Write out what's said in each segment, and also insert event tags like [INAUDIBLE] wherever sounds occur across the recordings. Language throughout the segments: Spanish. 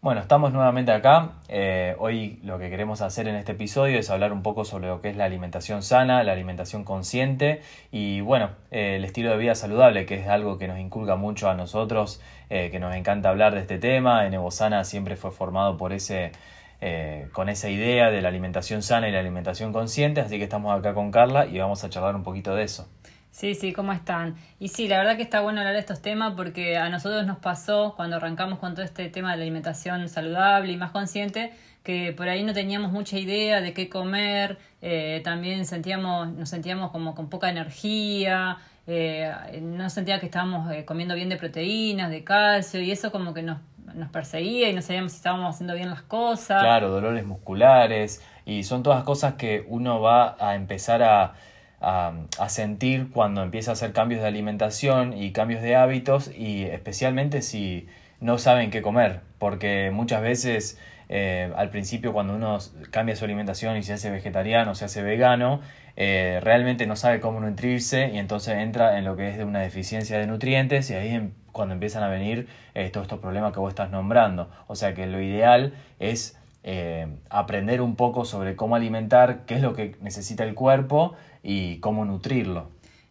Bueno, estamos nuevamente acá. Eh, hoy lo que queremos hacer en este episodio es hablar un poco sobre lo que es la alimentación sana, la alimentación consciente y bueno, eh, el estilo de vida saludable, que es algo que nos inculca mucho a nosotros, eh, que nos encanta hablar de este tema. En Evosana siempre fue formado por ese, con esa idea de la alimentación sana y la alimentación consciente, así que estamos acá con Carla y vamos a charlar un poquito de eso. Sí, sí, ¿cómo están? Y sí, la verdad que está bueno hablar de estos temas porque a nosotros nos pasó cuando arrancamos con todo este tema de la alimentación saludable y más consciente, que por ahí no teníamos mucha idea de qué comer, eh, también sentíamos, nos sentíamos como con poca energía, eh, no sentía que estábamos eh, comiendo bien de proteínas, de calcio, y eso como que nos, nos perseguía y no sabíamos si estábamos haciendo bien las cosas. Claro, dolores musculares, y son todas cosas que uno va a empezar a a, sentir cuando empieza a hacer cambios de alimentación y cambios de hábitos y especialmente si no saben qué comer, porque muchas veces eh, al principio cuando uno cambia su alimentación y se hace vegetariano, se hace vegano, eh, realmente no sabe cómo nutrirse y entonces entra en lo que es de una deficiencia de nutrientes y ahí cuando empiezan a venir eh, todos estos problemas que vos estás nombrando. O sea que lo ideal es aprender un poco sobre cómo alimentar, qué es lo que necesita el cuerpo y cómo nutrirlo.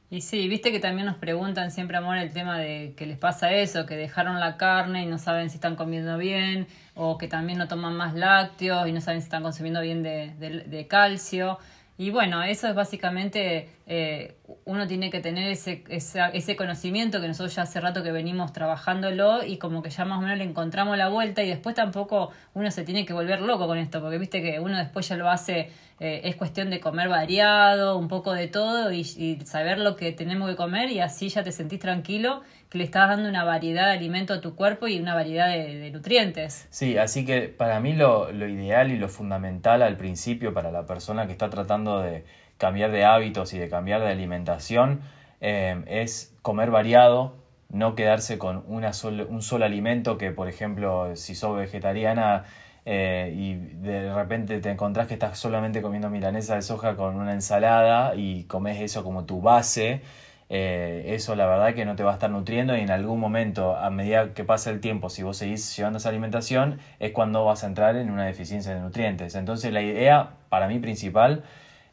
Y sí, viste que también nos preguntan siempre, amor, el tema de que les pasa eso, que dejaron la carne y no saben si están comiendo bien, o que también no toman más lácteos y no saben si están consumiendo bien de, de calcio. Y bueno, eso es básicamente, eh, uno tiene que tener ese, ese conocimiento que nosotros ya hace rato que venimos trabajándolo y como que ya más o menos le encontramos la vuelta y después tampoco uno se tiene que volver loco con esto, porque viste que uno después ya lo hace, eh, es cuestión de comer variado, un poco de todo y, saber lo que tenemos que comer y así ya te sentís tranquilo que le estás dando una variedad de alimento a tu cuerpo y una variedad de, nutrientes. Sí, así que para mí lo, ideal y lo fundamental al principio para la persona que está tratando de cambiar de hábitos y de cambiar de alimentación eh, es comer variado, no quedarse con una un solo alimento que, por ejemplo, si sos vegetariana eh, y de repente te encontrás que estás solamente comiendo milanesa de soja con una ensalada y comes eso como tu base, eh, eso la verdad que no te va a estar nutriendo y en algún momento, a medida que pasa el tiempo, si vos seguís llevando esa alimentación, es cuando vas a entrar en una deficiencia de nutrientes. Entonces la idea, para mí principal,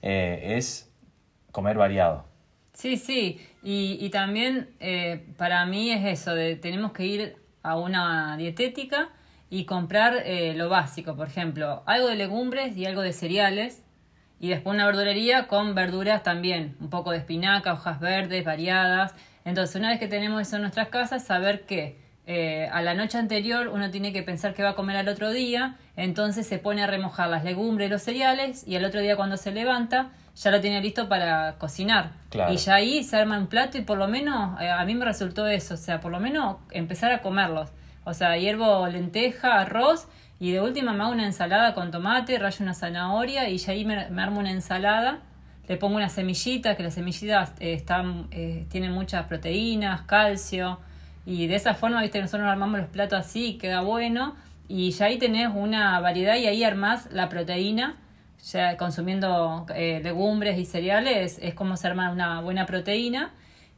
eh, es comer variado. Sí, sí, y, y también eh, para mí es eso, de tenemos que ir a una dietética y comprar lo básico, por ejemplo, algo de legumbres y algo de cereales y después una verdulería con verduras también, un poco de espinaca, hojas verdes, variadas. Entonces, una vez que tenemos eso en nuestras casas, saber que eh, a la noche anterior uno tiene que pensar qué va a comer al otro día, entonces se pone a remojar las legumbres y los cereales y al otro día cuando se levanta ya lo tiene listo para cocinar. Y ya ahí se arma un plato y por lo menos eh, a mí me resultó eso, o sea, por lo menos empezar a comerlos. O sea, hiervo lenteja, arroz y de última me hago una ensalada con tomate, rayo una zanahoria y ya ahí me, armo una ensalada. Le pongo una semillita, que las semillitas eh, están, eh, tienen muchas proteínas, calcio. Y de esa forma, viste, nosotros armamos los platos así queda bueno. Y ya ahí tenés una variedad y ahí armás la proteína. Ya consumiendo eh, legumbres y cereales es como se arma una buena proteína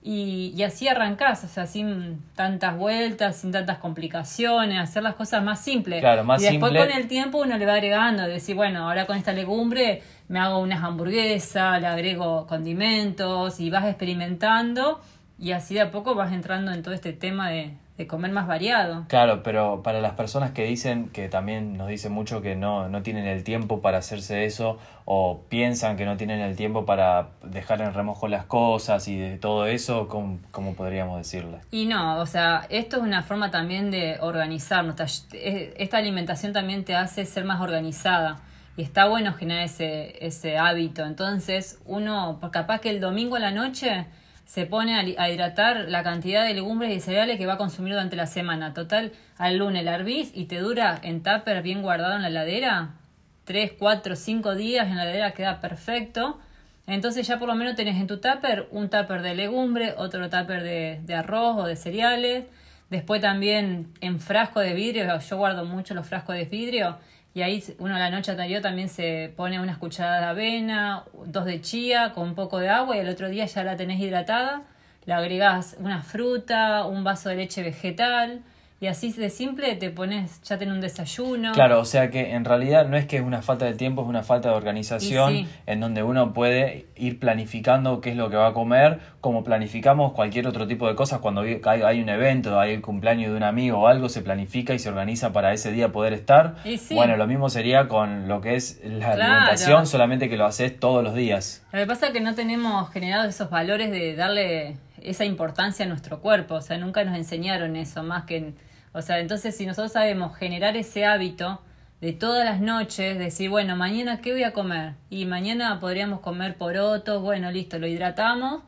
y, y, así arrancás, o sea, sin tantas vueltas, sin tantas complicaciones, hacer las cosas más simples. Claro, más y después con el tiempo uno le va agregando, decir, bueno, ahora con esta legumbre me hago unas hamburguesas, le agrego condimentos y vas experimentando y así de a poco vas entrando en todo este tema de, de comer más variado. Claro, pero para las personas que dicen, que también nos dicen mucho que no, no tienen el tiempo para hacerse eso, o piensan que no tienen el tiempo para dejar en remojo las cosas y de todo eso, ¿cómo, cómo podríamos decirle? Y no, o sea, esto es una forma también de organizarnos. Esta alimentación también te hace ser más organizada. Y está bueno generar ese, ese hábito. Entonces, uno, capaz que el domingo a la noche se pone a, hidratar la cantidad de legumbres y cereales que va a consumir durante la semana. Total, al lunes la hervís y te dura en tupper bien guardado en la heladera. 3, 4, 5 días en la heladera queda perfecto. Entonces ya por lo menos tenés en tu tupper un tupper de legumbre, otro tupper de, de arroz o de cereales. Después también en frasco de vidrio, yo guardo mucho los frascos de vidrio y ahí uno la noche anterior también se pone unas cucharadas de avena, dos de chía con un poco de agua y el otro día ya la tenés hidratada, le agregás una fruta, un vaso de leche vegetal y así de simple te pones, ya tenés un desayuno. Claro, o sea que en realidad no es que es una falta de tiempo, es una falta de organización en donde uno puede ir planificando qué es lo que va a comer, como planificamos cualquier otro tipo de cosas cuando hay, un evento, hay el cumpleaños de un amigo o algo, se planifica y se organiza para ese día poder estar. Bueno, lo mismo sería con lo que es la alimentación, solamente que lo haces todos los días. Lo que pasa es que no tenemos generados esos valores de darle esa importancia a nuestro cuerpo, o sea, nunca nos enseñaron eso, más que o sea, entonces si nosotros sabemos generar ese hábito de todas las noches, decir, bueno, mañana qué voy a comer, y mañana podríamos comer porotos, bueno, listo, lo hidratamos.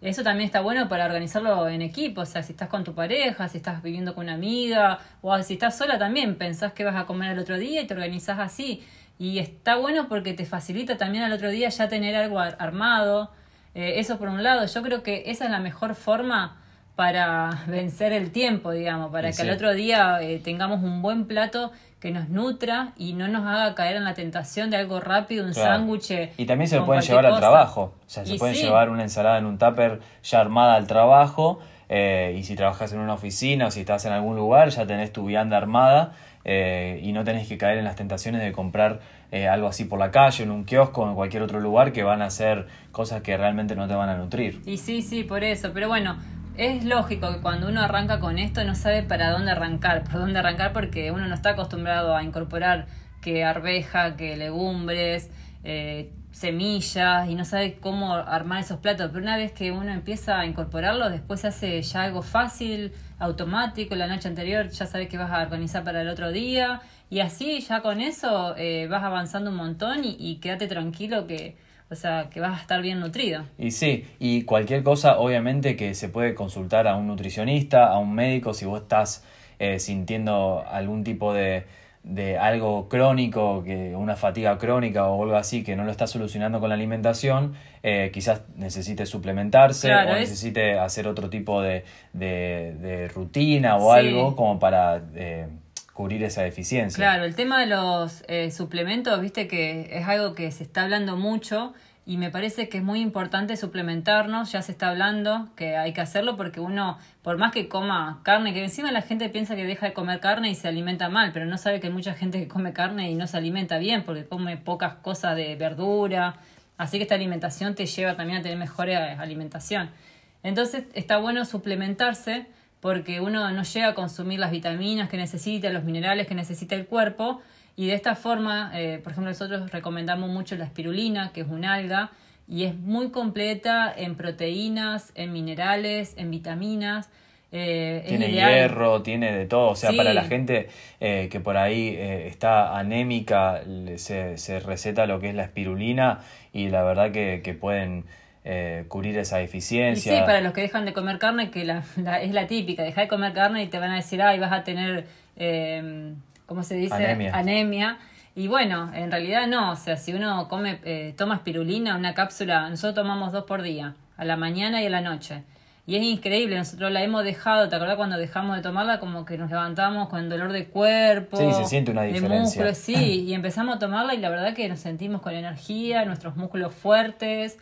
Eso también está bueno para organizarlo en equipo, o sea, si estás con tu pareja, si estás viviendo con una amiga, o si estás sola también, pensás que vas a comer el otro día y te organizás así. Y está bueno porque te facilita también al otro día ya tener algo armado. Eh, eso por un lado, yo creo que esa es la mejor forma para [LAUGHS] vencer el tiempo, digamos, para que al otro día eh, tengamos un buen plato que nos nutra y no nos haga caer en la tentación de algo rápido, un sándwich. Y también se lo pueden llevar al trabajo, o sea, se pueden llevar una ensalada en un tupper ya armada al trabajo. Eh, y si trabajas en una oficina o si estás en algún lugar, ya tenés tu vianda armada eh, y no tenés que caer en las tentaciones de comprar algo así por la calle, en un kiosco, en cualquier otro lugar que van a ser cosas que realmente no te van a nutrir. Y sí, sí, por eso. Pero bueno, es lógico que cuando uno arranca con esto no sabe para dónde arrancar, por dónde arrancar porque uno no está acostumbrado a incorporar que arveja, que legumbres, eh, semillas y no sabe cómo armar esos platos. Pero una vez que uno empieza a incorporarlos, después se hace ya algo fácil, automático. La noche anterior ya sabes que vas a organizar para el otro día y así ya con eso eh, vas avanzando un montón y, y quédate tranquilo que o sea, que vas a estar bien nutrido. Y sí, y cualquier cosa, obviamente que se puede consultar a un nutricionista, a un médico, si vos estás eh, sintiendo algún tipo de, de algo crónico, que una fatiga crónica o algo así que no lo está solucionando con la alimentación, eh, quizás necesite suplementarse o necesite hacer otro tipo de, de, rutina o algo como para eh, cubrir esa deficiencia. Claro, el tema de los eh, suplementos, viste que es algo que se está hablando mucho y me parece que es muy importante suplementarnos, ya se está hablando que hay que hacerlo porque uno, por más que coma carne, que encima la gente piensa que deja de comer carne y se alimenta mal, pero no sabe que hay mucha gente que come carne y no se alimenta bien porque come pocas cosas de verdura, así que esta alimentación te lleva también a tener mejor alimentación. Entonces está bueno suplementarse porque uno no llega a consumir las vitaminas que necesita, los minerales que necesita el cuerpo, y de esta forma, eh, por ejemplo, nosotros recomendamos mucho la espirulina, que es un alga, y es muy completa en proteínas, en minerales, en vitaminas. Eh, tiene hierro, tiene de todo. O sea, para la gente eh, que por ahí está anémica, se, se, receta lo que es la espirulina y la verdad que, que pueden eh, cubrir esa deficiencia. sí, para los que dejan de comer carne, que la, es la típica, deja de comer carne y te van a decir, ay, vas a tener, eh, ¿cómo se dice? Anemia. Y bueno, en realidad no, o sea, si uno come, eh, toma espirulina, una cápsula, nosotros tomamos dos por día, a la mañana y a la noche. Y es increíble, nosotros la hemos dejado, ¿te acordás cuando dejamos de tomarla? Como que nos levantamos con dolor de cuerpo. Sí, se siente una diferencia. De músculos, sí, [CLEARS THROAT] y empezamos a tomarla y la verdad que nos sentimos con energía, nuestros músculos fuertes,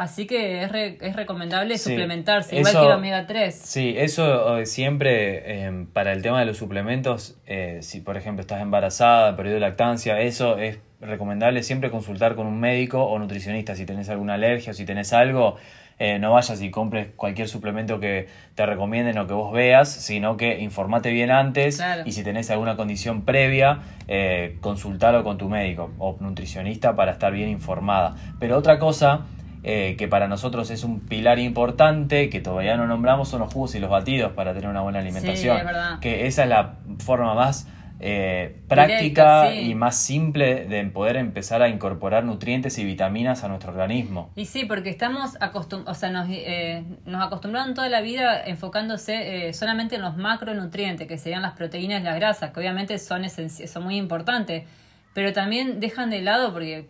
Así que es, es recomendable suplementarse, igual que el omega 3. Sí, eso eh, siempre em, para el tema de los suplementos, eh, si por ejemplo estás embarazada, periodo de lactancia, eso es recomendable siempre consultar con un médico o nutricionista si tenés alguna alergia o si tenés algo. Eh, no vayas y compres cualquier suplemento que te recomienden o que vos veas, sino que informate bien antes y si tenés alguna condición previa, eh, consultalo con tu médico o nutricionista para estar bien informada. Pero otra cosa eh, que para nosotros es un pilar importante, que todavía no nombramos, son los jugos y los batidos para tener una buena alimentación. que esa es la forma más eh, práctica y más simple de poder empezar a incorporar nutrientes y vitaminas a nuestro organismo. Y sí, porque estamos acostumbrados, o sea, nos, eh, nos acostumbraron toda la vida enfocándose solamente en los macronutrientes, que serían las proteínas y las grasas, que obviamente son, son muy importantes, pero también dejan de lado, porque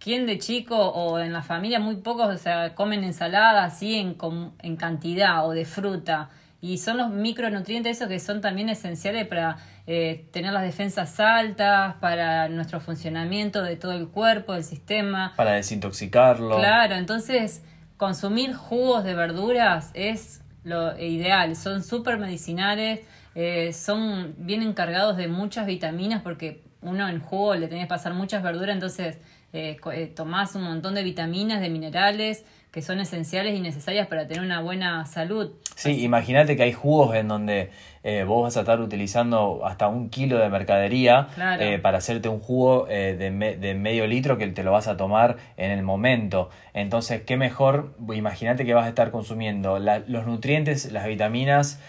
¿Quién de chico o en la familia muy pocos o sea, comen ensalada así en, en cantidad o de fruta? Y son los micronutrientes esos que son también esenciales para eh, tener las defensas altas, para nuestro funcionamiento de todo el cuerpo, del sistema. Para desintoxicarlo. Claro, entonces consumir jugos de verduras es lo ideal, son súper medicinales, eh, son vienen cargados de muchas vitaminas porque uno en jugo le tenés que pasar muchas verduras, entonces eh, eh, tomás un montón de vitaminas, de minerales que son esenciales y necesarias para tener una buena salud. Sí, imagínate que hay jugos en donde eh, vos vas a estar utilizando hasta un kilo de mercadería para hacerte un jugo de, de, medio litro que te lo vas a tomar en el momento. Entonces, ¿qué mejor? Imagínate que vas a estar consumiendo los nutrientes, las vitaminas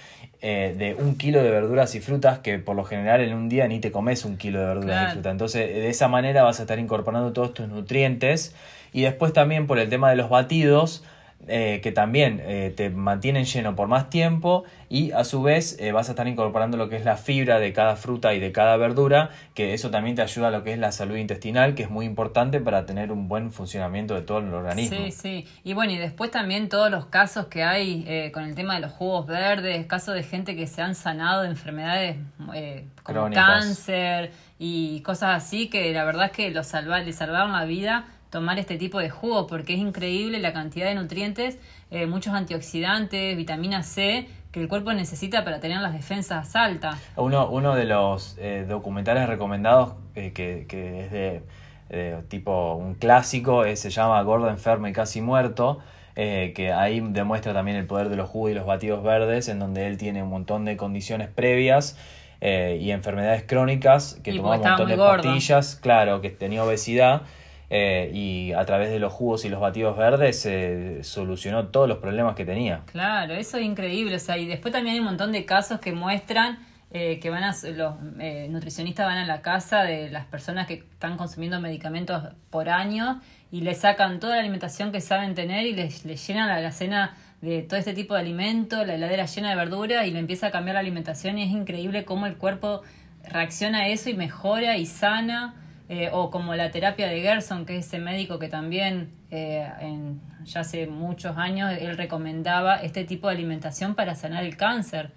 eh, de un kilo de verduras y frutas que por lo general en un día ni te comes un kilo de verduras y frutas. Entonces de esa manera vas a estar incorporando todos tus nutrientes y después también por el tema de los batidos eh, que también eh, te mantienen lleno por más tiempo y a su vez eh, vas a estar incorporando lo que es la fibra de cada fruta y de cada verdura, que eso también te ayuda a lo que es la salud intestinal, que es muy importante para tener un buen funcionamiento de todo el organismo. Sí, sí. Y bueno, y después también todos los casos que hay con el tema de los jugos verdes, casos de gente que se han sanado de enfermedades como cáncer y cosas así, que la verdad es que los salva, les salvaron la vida tomar este tipo de jugo porque es increíble la cantidad de nutrientes, eh, muchos antioxidantes, vitamina C que el cuerpo necesita para tener las defensas altas. Uno, uno de los eh, documentales recomendados eh, que, que, es de, tipo un clásico se llama Gordo, Enfermo y Casi Muerto. que ahí demuestra también el poder de los jugos y los batidos verdes, en donde él tiene un montón de condiciones previas y enfermedades crónicas, que tomaba un montón de pastillas, claro, que tenía obesidad, eh, y a través de los jugos y los batidos verdes se solucionó todos los problemas que tenía. Claro, eso es increíble. O sea, y después también hay un montón de casos que muestran eh, que van a, los eh, nutricionistas van a la casa de las personas que están consumiendo medicamentos por año y le sacan toda la alimentación que saben tener y les, llenan la, la cena de todo este tipo de alimento, la heladera llena de verdura y le empieza a cambiar la alimentación y es increíble cómo el cuerpo reacciona a eso y mejora y sana. Eh, o como la terapia de Gerson, que es ese médico que también eh, en, ya hace muchos años él recomendaba este tipo de alimentación para sanar el cáncer.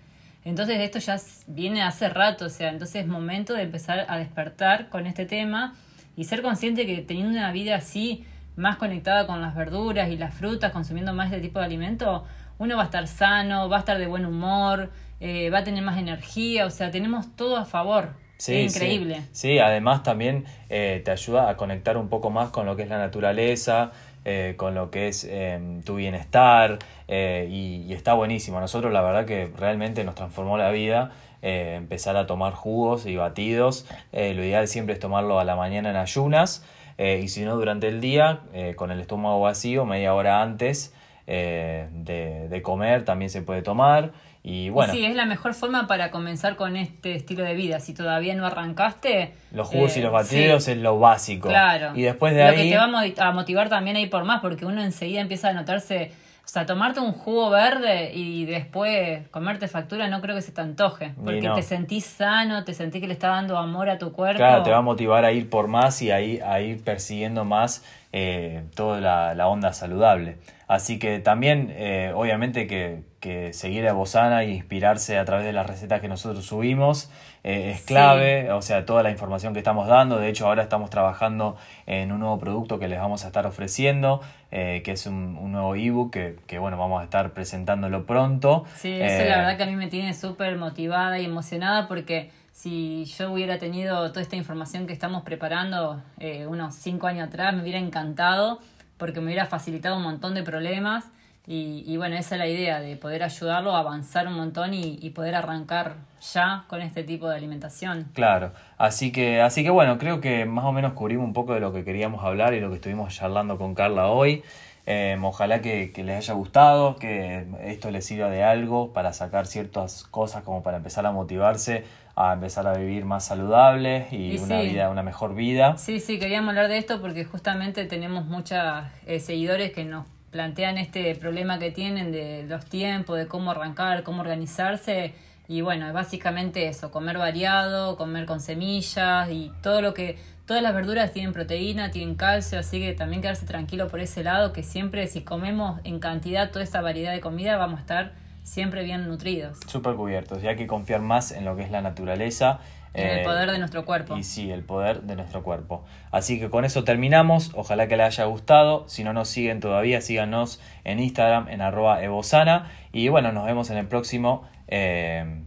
Entonces esto ya viene hace rato, o sea, entonces es momento de empezar a despertar con este tema y ser consciente que teniendo una vida así, más conectada con las verduras y las frutas, consumiendo más este tipo de alimento, uno va a estar sano, va a estar de buen humor, eh, va a tener más energía, o sea, tenemos todo a favor. Sí, increíble. Sí, además también eh, te ayuda a conectar un poco más con lo que es la naturaleza, eh, con lo que es em, tu bienestar eh, y, está buenísimo. A nosotros la verdad que realmente nos transformó la vida empezar a tomar jugos y batidos. lo ideal siempre es tomarlo a la mañana en ayunas y si no durante el día con el estómago vacío media hora antes de, de comer también se puede tomar. Y bueno. sí, es la mejor forma para comenzar con este estilo de vida. Si todavía no arrancaste. Los jugos y los eh, batidos es lo básico. Claro. Y después de ahí. Lo que te va a motivar también a ir por más, porque uno enseguida empieza a notarse. O sea, tomarte un jugo verde y después comerte factura no creo que se te antoje. Porque te sentís sano, te sentís que le está dando amor a tu cuerpo. Claro, te va a motivar a ir por más y a ir, a ir persiguiendo más eh, toda la, la onda saludable. Así que también, eh, obviamente, que, que, seguir a Bosana e inspirarse a través de las recetas que nosotros subimos eh, es clave, o sea, toda la información que estamos dando. De hecho, ahora estamos trabajando en un nuevo producto que les vamos a estar ofreciendo, eh, que es un, un nuevo ebook que, que, bueno, vamos a estar presentándolo pronto. Sí, eso la verdad que a mí me tiene súper motivada y emocionada porque si yo hubiera tenido toda esta información que estamos preparando unos cinco años atrás, me hubiera encantado porque me hubiera facilitado un montón de problemas y, bueno, esa es la idea, de poder ayudarlo a avanzar un montón y, poder arrancar ya con este tipo de alimentación. Claro, así que, así que bueno, creo que más o menos cubrimos un poco de lo que queríamos hablar y lo que estuvimos charlando con Carla hoy. Eh, ojalá que, que, les haya gustado, que esto les sirva de algo para sacar ciertas cosas como para empezar a motivarse a empezar a vivir más saludable y, una vida, una mejor vida. Sí, sí, queríamos hablar de esto porque justamente tenemos muchos eh, seguidores que nos plantean este problema que tienen de los tiempos, de cómo arrancar, cómo organizarse. Y bueno, básicamente eso, comer variado, comer con semillas y todo lo que, todas las verduras tienen proteína, tienen calcio, así que también quedarse tranquilo por ese lado, que siempre si comemos en cantidad toda esta variedad de comida vamos a estar siempre bien nutridos. Súper cubiertos y hay que confiar más en lo que es la naturaleza. En el eh, poder de nuestro cuerpo. Y sí, el poder de nuestro cuerpo. Así que con eso terminamos. Ojalá que les haya gustado. Si no nos siguen todavía, síganos en Instagram en arroba evosana. Y bueno, nos vemos en el próximo, eh,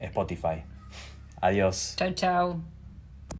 Spotify. Adiós. Chau, chau.